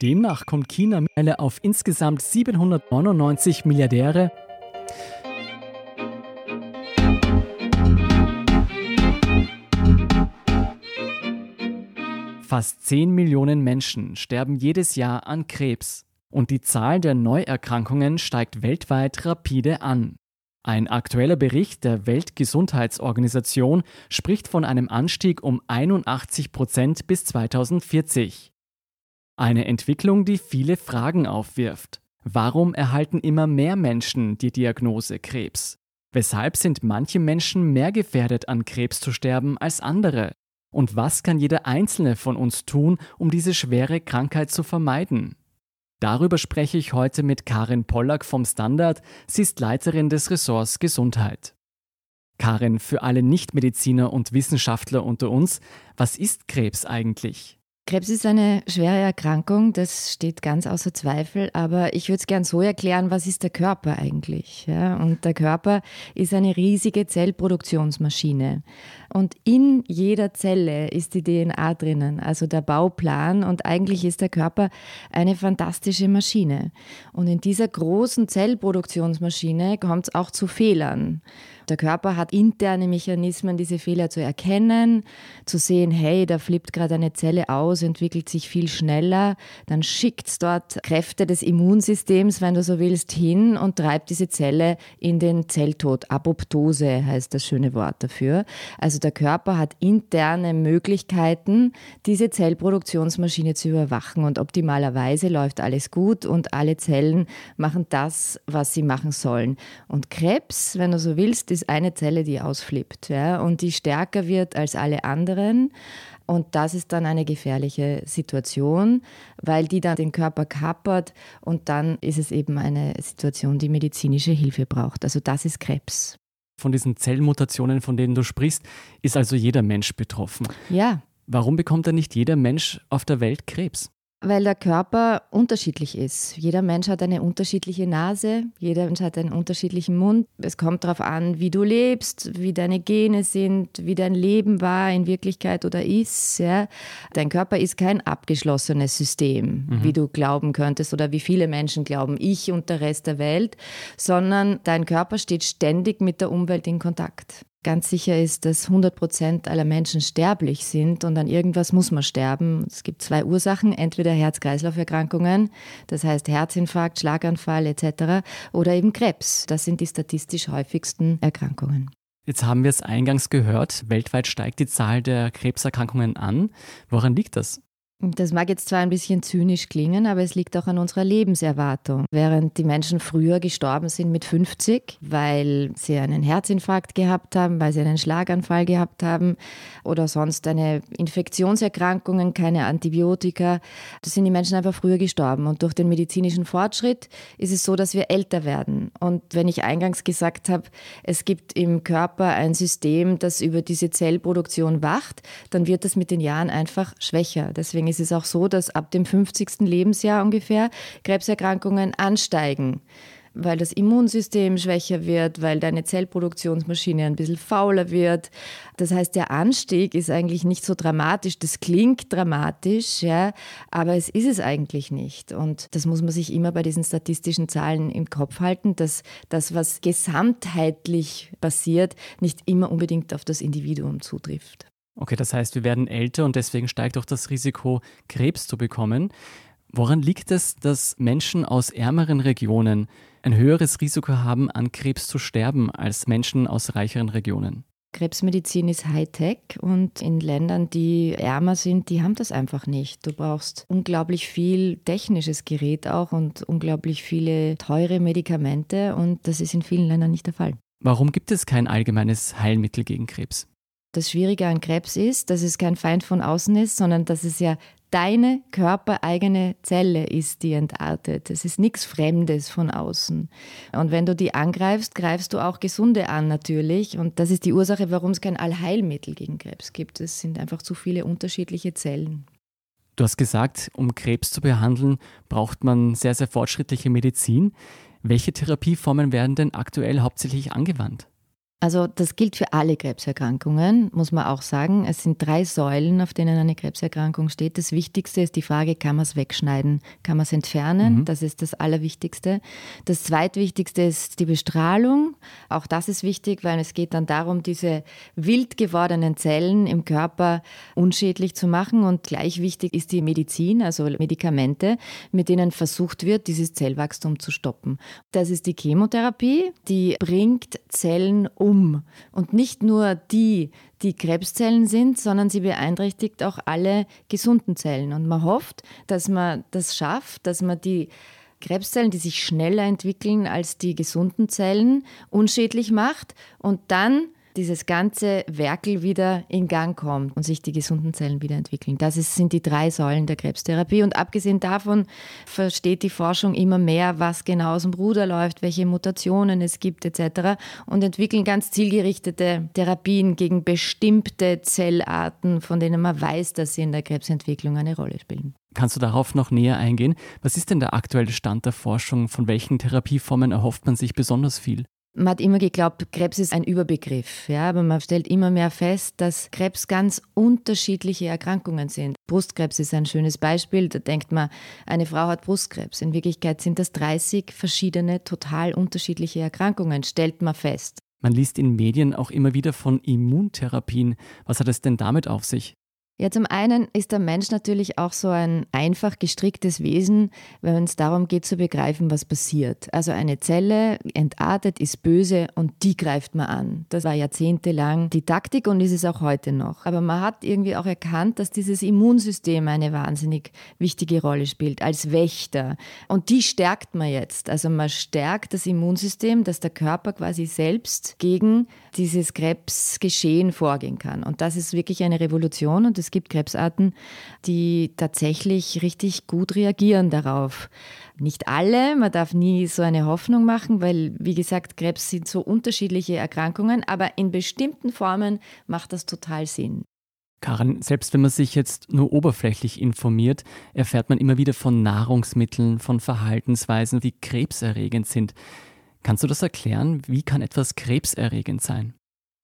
Demnach kommt China mittlerweile auf insgesamt 799 Milliardäre. Fast 10 Millionen Menschen sterben jedes Jahr an Krebs und die Zahl der Neuerkrankungen steigt weltweit rapide an. Ein aktueller Bericht der Weltgesundheitsorganisation spricht von einem Anstieg um 81 Prozent bis 2040. Eine Entwicklung, die viele Fragen aufwirft. Warum erhalten immer mehr Menschen die Diagnose Krebs? Weshalb sind manche Menschen mehr gefährdet, an Krebs zu sterben als andere? Und was kann jeder Einzelne von uns tun, um diese schwere Krankheit zu vermeiden? Darüber spreche ich heute mit Karin Pollack vom Standard. Sie ist Leiterin des Ressorts Gesundheit. Karin, für alle Nichtmediziner und Wissenschaftler unter uns, was ist Krebs eigentlich? Krebs ist eine schwere Erkrankung, das steht ganz außer Zweifel, aber ich würde es gern so erklären, was ist der Körper eigentlich? Ja? Und der Körper ist eine riesige Zellproduktionsmaschine. Und in jeder Zelle ist die DNA drinnen, also der Bauplan. Und eigentlich ist der Körper eine fantastische Maschine. Und in dieser großen Zellproduktionsmaschine kommt es auch zu Fehlern. Der Körper hat interne Mechanismen, diese Fehler zu erkennen, zu sehen, hey, da flippt gerade eine Zelle aus, entwickelt sich viel schneller. Dann schickt es dort Kräfte des Immunsystems, wenn du so willst, hin und treibt diese Zelle in den Zelltod. Apoptose heißt das schöne Wort dafür. Also der Körper hat interne Möglichkeiten, diese Zellproduktionsmaschine zu überwachen und optimalerweise läuft alles gut und alle Zellen machen das, was sie machen sollen. Und Krebs, wenn du so willst, ist eine Zelle, die ausflippt ja, und die stärker wird als alle anderen. Und das ist dann eine gefährliche Situation, weil die dann den Körper kappert und dann ist es eben eine Situation, die medizinische Hilfe braucht. Also das ist Krebs. Von diesen Zellmutationen, von denen du sprichst, ist also jeder Mensch betroffen. Ja. Warum bekommt dann nicht jeder Mensch auf der Welt Krebs? Weil der Körper unterschiedlich ist. Jeder Mensch hat eine unterschiedliche Nase, jeder Mensch hat einen unterschiedlichen Mund. Es kommt darauf an, wie du lebst, wie deine Gene sind, wie dein Leben war in Wirklichkeit oder ist. Ja. Dein Körper ist kein abgeschlossenes System, mhm. wie du glauben könntest oder wie viele Menschen glauben, ich und der Rest der Welt, sondern dein Körper steht ständig mit der Umwelt in Kontakt ganz sicher ist, dass 100 Prozent aller Menschen sterblich sind und an irgendwas muss man sterben. Es gibt zwei Ursachen, entweder Herz-Kreislauf-Erkrankungen, das heißt Herzinfarkt, Schlaganfall etc. oder eben Krebs. Das sind die statistisch häufigsten Erkrankungen. Jetzt haben wir es eingangs gehört, weltweit steigt die Zahl der Krebserkrankungen an. Woran liegt das? Das mag jetzt zwar ein bisschen zynisch klingen, aber es liegt auch an unserer Lebenserwartung. Während die Menschen früher gestorben sind mit 50, weil sie einen Herzinfarkt gehabt haben, weil sie einen Schlaganfall gehabt haben oder sonst eine Infektionserkrankungen, keine Antibiotika, da sind die Menschen einfach früher gestorben. Und durch den medizinischen Fortschritt ist es so, dass wir älter werden. Und wenn ich eingangs gesagt habe, es gibt im Körper ein System, das über diese Zellproduktion wacht, dann wird das mit den Jahren einfach schwächer. Deswegen ist es auch so, dass ab dem 50. Lebensjahr ungefähr Krebserkrankungen ansteigen weil das Immunsystem schwächer wird, weil deine Zellproduktionsmaschine ein bisschen fauler wird. Das heißt, der Anstieg ist eigentlich nicht so dramatisch. Das klingt dramatisch, ja, aber es ist es eigentlich nicht. Und das muss man sich immer bei diesen statistischen Zahlen im Kopf halten, dass das, was gesamtheitlich passiert, nicht immer unbedingt auf das Individuum zutrifft. Okay, das heißt, wir werden älter und deswegen steigt auch das Risiko, Krebs zu bekommen. Woran liegt es, dass Menschen aus ärmeren Regionen ein höheres Risiko haben, an Krebs zu sterben als Menschen aus reicheren Regionen? Krebsmedizin ist Hightech und in Ländern, die ärmer sind, die haben das einfach nicht. Du brauchst unglaublich viel technisches Gerät auch und unglaublich viele teure Medikamente und das ist in vielen Ländern nicht der Fall. Warum gibt es kein allgemeines Heilmittel gegen Krebs? Das Schwierige an Krebs ist, dass es kein Feind von außen ist, sondern dass es ja deine körpereigene Zelle ist, die entartet. Es ist nichts Fremdes von außen. Und wenn du die angreifst, greifst du auch Gesunde an natürlich. Und das ist die Ursache, warum es kein Allheilmittel gegen Krebs gibt. Es sind einfach zu viele unterschiedliche Zellen. Du hast gesagt, um Krebs zu behandeln, braucht man sehr, sehr fortschrittliche Medizin. Welche Therapieformen werden denn aktuell hauptsächlich angewandt? Also das gilt für alle Krebserkrankungen, muss man auch sagen. Es sind drei Säulen, auf denen eine Krebserkrankung steht. Das Wichtigste ist die Frage, kann man es wegschneiden, kann man es entfernen? Mhm. Das ist das Allerwichtigste. Das Zweitwichtigste ist die Bestrahlung. Auch das ist wichtig, weil es geht dann darum, diese wild gewordenen Zellen im Körper unschädlich zu machen. Und gleich wichtig ist die Medizin, also Medikamente, mit denen versucht wird, dieses Zellwachstum zu stoppen. Das ist die Chemotherapie, die bringt Zellen um um. Und nicht nur die, die Krebszellen sind, sondern sie beeinträchtigt auch alle gesunden Zellen. Und man hofft, dass man das schafft, dass man die Krebszellen, die sich schneller entwickeln als die gesunden Zellen, unschädlich macht und dann dieses ganze Werkel wieder in Gang kommt und sich die gesunden Zellen wieder entwickeln. Das ist, sind die drei Säulen der Krebstherapie. Und abgesehen davon versteht die Forschung immer mehr, was genau aus dem Ruder läuft, welche Mutationen es gibt etc. und entwickeln ganz zielgerichtete Therapien gegen bestimmte Zellarten, von denen man weiß, dass sie in der Krebsentwicklung eine Rolle spielen. Kannst du darauf noch näher eingehen? Was ist denn der aktuelle Stand der Forschung? Von welchen Therapieformen erhofft man sich besonders viel? Man hat immer geglaubt, Krebs ist ein Überbegriff, ja, aber man stellt immer mehr fest, dass Krebs ganz unterschiedliche Erkrankungen sind. Brustkrebs ist ein schönes Beispiel, da denkt man, eine Frau hat Brustkrebs. In Wirklichkeit sind das 30 verschiedene, total unterschiedliche Erkrankungen, stellt man fest. Man liest in Medien auch immer wieder von Immuntherapien. Was hat es denn damit auf sich? Ja, zum einen ist der Mensch natürlich auch so ein einfach gestricktes Wesen, wenn es darum geht zu begreifen, was passiert. Also eine Zelle entartet, ist böse und die greift man an. Das war jahrzehntelang die Taktik und ist es auch heute noch. Aber man hat irgendwie auch erkannt, dass dieses Immunsystem eine wahnsinnig wichtige Rolle spielt als Wächter. Und die stärkt man jetzt. Also man stärkt das Immunsystem, dass der Körper quasi selbst gegen dieses Krebsgeschehen vorgehen kann. Und das ist wirklich eine Revolution und es gibt Krebsarten, die tatsächlich richtig gut reagieren darauf. Nicht alle, man darf nie so eine Hoffnung machen, weil, wie gesagt, Krebs sind so unterschiedliche Erkrankungen, aber in bestimmten Formen macht das total Sinn. Karin, selbst wenn man sich jetzt nur oberflächlich informiert, erfährt man immer wieder von Nahrungsmitteln, von Verhaltensweisen, die krebserregend sind. Kannst du das erklären? Wie kann etwas krebserregend sein?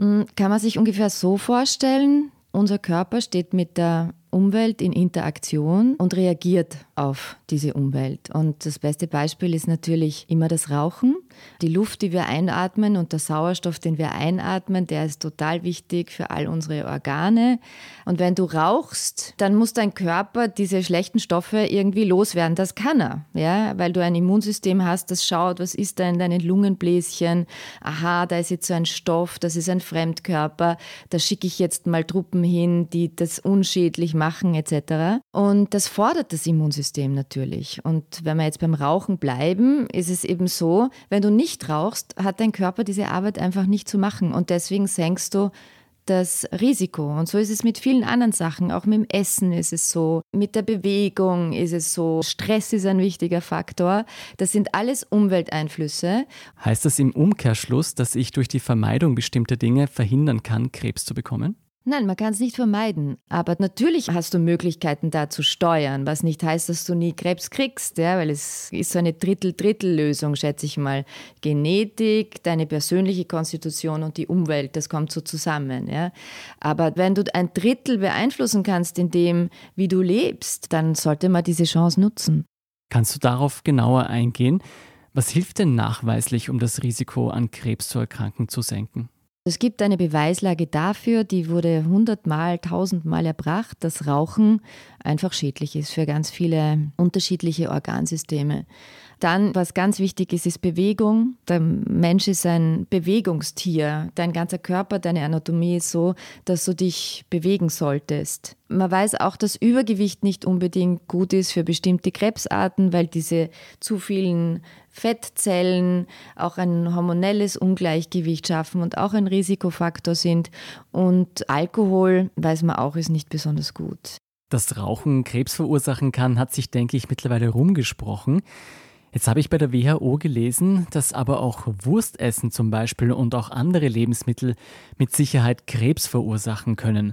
Hm, kann man sich ungefähr so vorstellen, unser Körper steht mit der Umwelt in Interaktion und reagiert auf diese Umwelt. Und das beste Beispiel ist natürlich immer das Rauchen. Die Luft, die wir einatmen und der Sauerstoff, den wir einatmen, der ist total wichtig für all unsere Organe. Und wenn du rauchst, dann muss dein Körper diese schlechten Stoffe irgendwie loswerden. Das kann er, ja, weil du ein Immunsystem hast, das schaut, was ist da in deinen Lungenbläschen. Aha, da ist jetzt so ein Stoff, das ist ein Fremdkörper. Da schicke ich jetzt mal Truppen hin, die das unschädlich machen machen etc. Und das fordert das Immunsystem natürlich. Und wenn wir jetzt beim Rauchen bleiben, ist es eben so, wenn du nicht rauchst, hat dein Körper diese Arbeit einfach nicht zu machen. Und deswegen senkst du das Risiko. Und so ist es mit vielen anderen Sachen. Auch mit dem Essen ist es so, mit der Bewegung ist es so. Stress ist ein wichtiger Faktor. Das sind alles Umwelteinflüsse. Heißt das im Umkehrschluss, dass ich durch die Vermeidung bestimmter Dinge verhindern kann, Krebs zu bekommen? Nein, man kann es nicht vermeiden. Aber natürlich hast du Möglichkeiten da zu steuern, was nicht heißt, dass du nie Krebs kriegst, ja, weil es ist so eine Drittel-Drittel-Lösung, schätze ich mal. Genetik, deine persönliche Konstitution und die Umwelt, das kommt so zusammen. Ja. Aber wenn du ein Drittel beeinflussen kannst in dem, wie du lebst, dann sollte man diese Chance nutzen. Kannst du darauf genauer eingehen? Was hilft denn nachweislich, um das Risiko an Krebs zu erkranken zu senken? Es gibt eine Beweislage dafür, die wurde hundertmal, tausendmal erbracht, dass Rauchen einfach schädlich ist für ganz viele unterschiedliche Organsysteme. Dann, was ganz wichtig ist, ist Bewegung. Der Mensch ist ein Bewegungstier. Dein ganzer Körper, deine Anatomie ist so, dass du dich bewegen solltest. Man weiß auch, dass Übergewicht nicht unbedingt gut ist für bestimmte Krebsarten, weil diese zu vielen Fettzellen auch ein hormonelles Ungleichgewicht schaffen und auch ein Risikofaktor sind. Und Alkohol, weiß man auch, ist nicht besonders gut. Dass Rauchen Krebs verursachen kann, hat sich, denke ich, mittlerweile rumgesprochen. Jetzt habe ich bei der WHO gelesen, dass aber auch Wurstessen zum Beispiel und auch andere Lebensmittel mit Sicherheit Krebs verursachen können.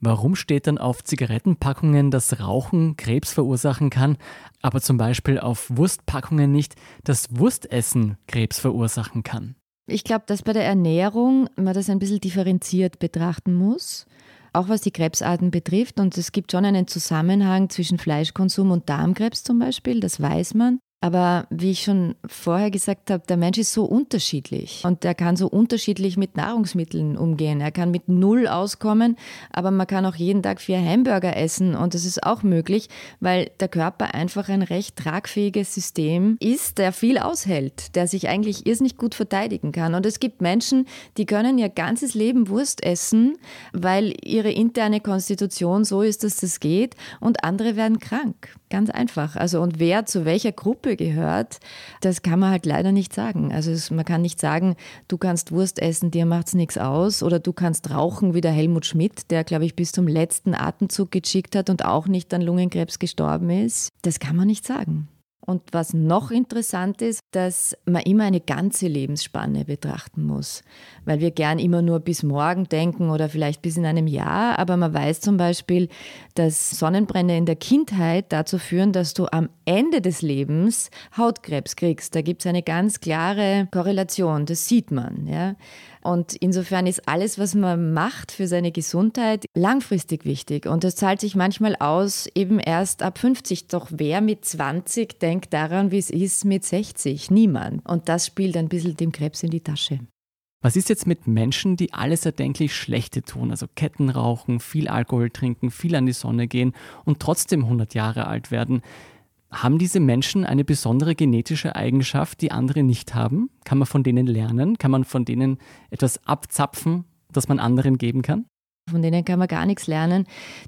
Warum steht dann auf Zigarettenpackungen, dass Rauchen Krebs verursachen kann, aber zum Beispiel auf Wurstpackungen nicht, dass Wurstessen Krebs verursachen kann? Ich glaube, dass bei der Ernährung man das ein bisschen differenziert betrachten muss auch was die Krebsarten betrifft. Und es gibt schon einen Zusammenhang zwischen Fleischkonsum und Darmkrebs zum Beispiel, das weiß man. Aber wie ich schon vorher gesagt habe, der Mensch ist so unterschiedlich und er kann so unterschiedlich mit Nahrungsmitteln umgehen. Er kann mit null auskommen, aber man kann auch jeden Tag vier Hamburger essen und das ist auch möglich, weil der Körper einfach ein recht tragfähiges System ist, der viel aushält, der sich eigentlich irrsinnig gut verteidigen kann. Und es gibt Menschen, die können ihr ganzes Leben Wurst essen, weil ihre interne Konstitution so ist, dass das geht und andere werden krank. Ganz einfach. Also und wer zu welcher Gruppe gehört, das kann man halt leider nicht sagen. Also es, man kann nicht sagen, du kannst Wurst essen, dir macht's nichts aus, oder du kannst rauchen wie der Helmut Schmidt, der glaube ich bis zum letzten Atemzug geschickt hat und auch nicht an Lungenkrebs gestorben ist. Das kann man nicht sagen. Und was noch interessant ist, dass man immer eine ganze Lebensspanne betrachten muss, weil wir gern immer nur bis morgen denken oder vielleicht bis in einem Jahr, aber man weiß zum Beispiel, dass Sonnenbrände in der Kindheit dazu führen, dass du am Ende des Lebens Hautkrebs kriegst. Da gibt es eine ganz klare Korrelation, das sieht man. Ja. Und insofern ist alles, was man macht für seine Gesundheit, langfristig wichtig. Und das zahlt sich manchmal aus, eben erst ab 50. Doch wer mit 20 denkt daran, wie es ist mit 60? Niemand. Und das spielt ein bisschen dem Krebs in die Tasche. Was ist jetzt mit Menschen, die alles erdenklich Schlechte tun, also Ketten rauchen, viel Alkohol trinken, viel an die Sonne gehen und trotzdem 100 Jahre alt werden? Haben diese Menschen eine besondere genetische Eigenschaft, die andere nicht haben? Kann man von denen lernen? Kann man von denen etwas abzapfen, das man anderen geben kann? Von denen kann man gar nichts lernen.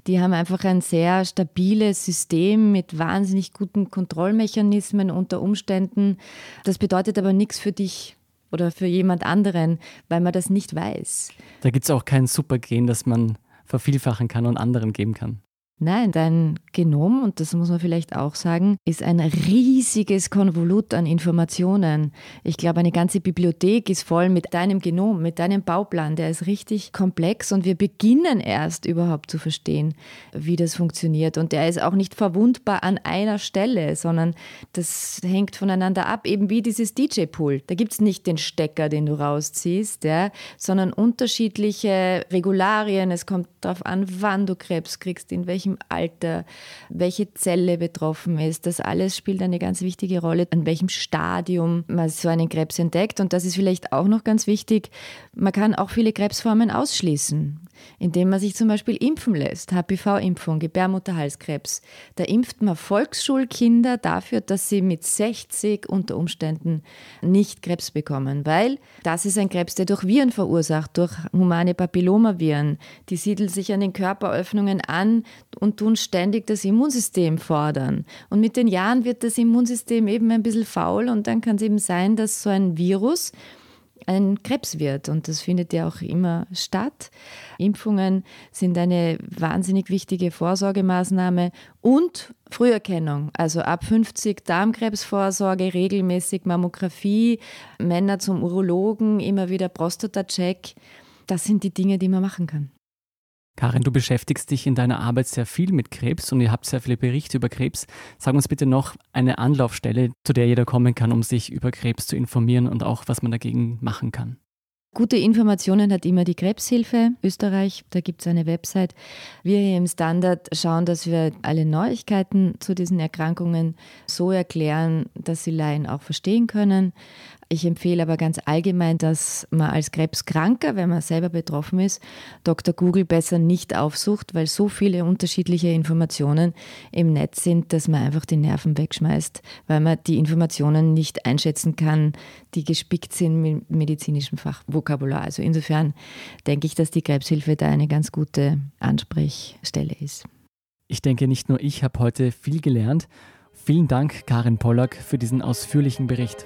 Die haben einfach ein sehr stabiles System mit wahnsinnig guten Kontrollmechanismen unter Umständen. Das bedeutet aber nichts für dich oder für jemand anderen, weil man das nicht weiß. Da gibt es auch kein Supergen, das man vervielfachen kann und anderen geben kann. Nein, dein Genom, und das muss man vielleicht auch sagen, ist ein riesiges Konvolut an Informationen. Ich glaube, eine ganze Bibliothek ist voll mit deinem Genom, mit deinem Bauplan. Der ist richtig komplex und wir beginnen erst überhaupt zu verstehen, wie das funktioniert. Und der ist auch nicht verwundbar an einer Stelle, sondern das hängt voneinander ab, eben wie dieses DJ-Pool. Da gibt es nicht den Stecker, den du rausziehst, ja, sondern unterschiedliche Regularien. Es kommt darauf an, wann du Krebs kriegst, in welchem welchem Alter, welche Zelle betroffen ist. Das alles spielt eine ganz wichtige Rolle, an welchem Stadium man so einen Krebs entdeckt. Und das ist vielleicht auch noch ganz wichtig. Man kann auch viele Krebsformen ausschließen, indem man sich zum Beispiel impfen lässt. HPV-Impfung, Gebärmutterhalskrebs. Da impft man Volksschulkinder dafür, dass sie mit 60 unter Umständen nicht Krebs bekommen, weil das ist ein Krebs, der durch Viren verursacht, durch humane Papillomaviren. Die siedeln sich an den Körperöffnungen an, und tun ständig das Immunsystem fordern. Und mit den Jahren wird das Immunsystem eben ein bisschen faul und dann kann es eben sein, dass so ein Virus ein Krebs wird. Und das findet ja auch immer statt. Impfungen sind eine wahnsinnig wichtige Vorsorgemaßnahme und Früherkennung. Also ab 50 Darmkrebsvorsorge, regelmäßig Mammographie, Männer zum Urologen, immer wieder Prostata-Check. Das sind die Dinge, die man machen kann. Karin, du beschäftigst dich in deiner Arbeit sehr viel mit Krebs und ihr habt sehr viele Berichte über Krebs. Sag uns bitte noch eine Anlaufstelle, zu der jeder kommen kann, um sich über Krebs zu informieren und auch, was man dagegen machen kann. Gute Informationen hat immer die Krebshilfe Österreich. Da gibt es eine Website. Wir hier im Standard schauen, dass wir alle Neuigkeiten zu diesen Erkrankungen so erklären, dass sie Laien auch verstehen können. Ich empfehle aber ganz allgemein, dass man als Krebskranker, wenn man selber betroffen ist, Dr. Google besser nicht aufsucht, weil so viele unterschiedliche Informationen im Netz sind, dass man einfach die Nerven wegschmeißt, weil man die Informationen nicht einschätzen kann, die gespickt sind mit medizinischem Fachvokabular. Also insofern denke ich, dass die Krebshilfe da eine ganz gute Ansprechstelle ist. Ich denke, nicht nur ich habe heute viel gelernt. Vielen Dank, Karin Pollack, für diesen ausführlichen Bericht.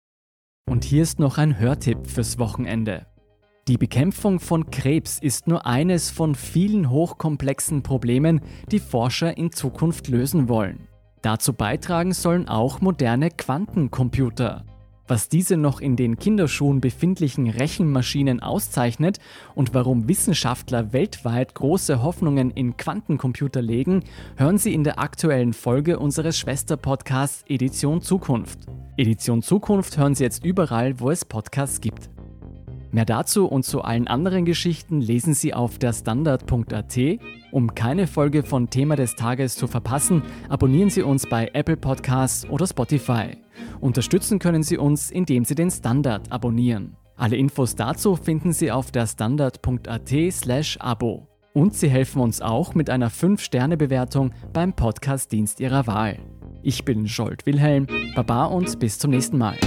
Und hier ist noch ein Hörtipp fürs Wochenende. Die Bekämpfung von Krebs ist nur eines von vielen hochkomplexen Problemen, die Forscher in Zukunft lösen wollen. Dazu beitragen sollen auch moderne Quantencomputer. Was diese noch in den Kinderschuhen befindlichen Rechenmaschinen auszeichnet und warum Wissenschaftler weltweit große Hoffnungen in Quantencomputer legen, hören Sie in der aktuellen Folge unseres Schwesterpodcasts Edition Zukunft. Edition Zukunft hören Sie jetzt überall, wo es Podcasts gibt. Mehr dazu und zu allen anderen Geschichten lesen Sie auf der Standard.at. Um keine Folge von Thema des Tages zu verpassen, abonnieren Sie uns bei Apple Podcasts oder Spotify. Unterstützen können Sie uns, indem Sie den Standard abonnieren. Alle Infos dazu finden Sie auf der Standard.at/abo. Und Sie helfen uns auch mit einer 5-Sterne-Bewertung beim Podcast-Dienst Ihrer Wahl. Ich bin Scholt Wilhelm, Baba und bis zum nächsten Mal.